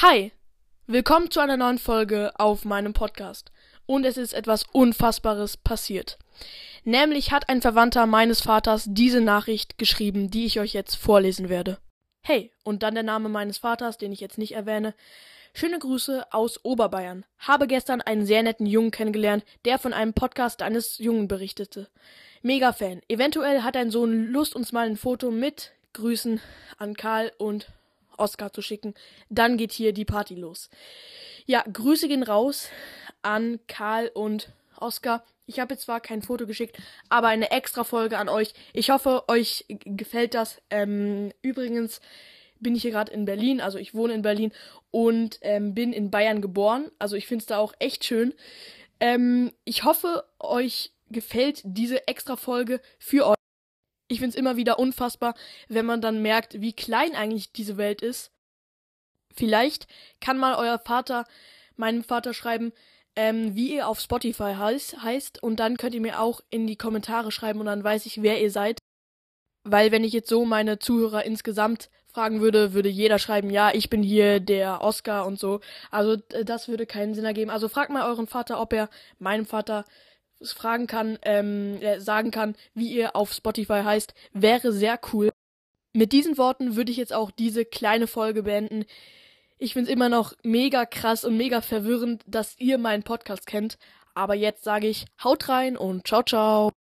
Hi, willkommen zu einer neuen Folge auf meinem Podcast. Und es ist etwas Unfassbares passiert. Nämlich hat ein Verwandter meines Vaters diese Nachricht geschrieben, die ich euch jetzt vorlesen werde. Hey, und dann der Name meines Vaters, den ich jetzt nicht erwähne. Schöne Grüße aus Oberbayern. Habe gestern einen sehr netten Jungen kennengelernt, der von einem Podcast eines Jungen berichtete. Mega Fan. Eventuell hat dein Sohn Lust, uns mal ein Foto mit Grüßen an Karl und Oscar zu schicken. Dann geht hier die Party los. Ja, Grüße gehen raus an Karl und Oscar. Ich habe jetzt zwar kein Foto geschickt, aber eine extra Folge an euch. Ich hoffe, euch gefällt das. Ähm, übrigens bin ich hier gerade in Berlin, also ich wohne in Berlin und ähm, bin in Bayern geboren. Also ich finde es da auch echt schön. Ähm, ich hoffe, euch gefällt diese extra Folge für euch ich find's immer wieder unfassbar, wenn man dann merkt, wie klein eigentlich diese Welt ist. Vielleicht kann mal euer Vater meinem Vater schreiben, ähm, wie ihr auf Spotify heißt, heißt und dann könnt ihr mir auch in die Kommentare schreiben und dann weiß ich, wer ihr seid. Weil wenn ich jetzt so meine Zuhörer insgesamt fragen würde, würde jeder schreiben, ja, ich bin hier der Oscar und so. Also das würde keinen Sinn ergeben. Also fragt mal euren Vater, ob er meinem Vater fragen kann, ähm, äh, sagen kann, wie ihr auf Spotify heißt, wäre sehr cool. Mit diesen Worten würde ich jetzt auch diese kleine Folge beenden. Ich finde es immer noch mega krass und mega verwirrend, dass ihr meinen Podcast kennt. Aber jetzt sage ich, haut rein und ciao, ciao.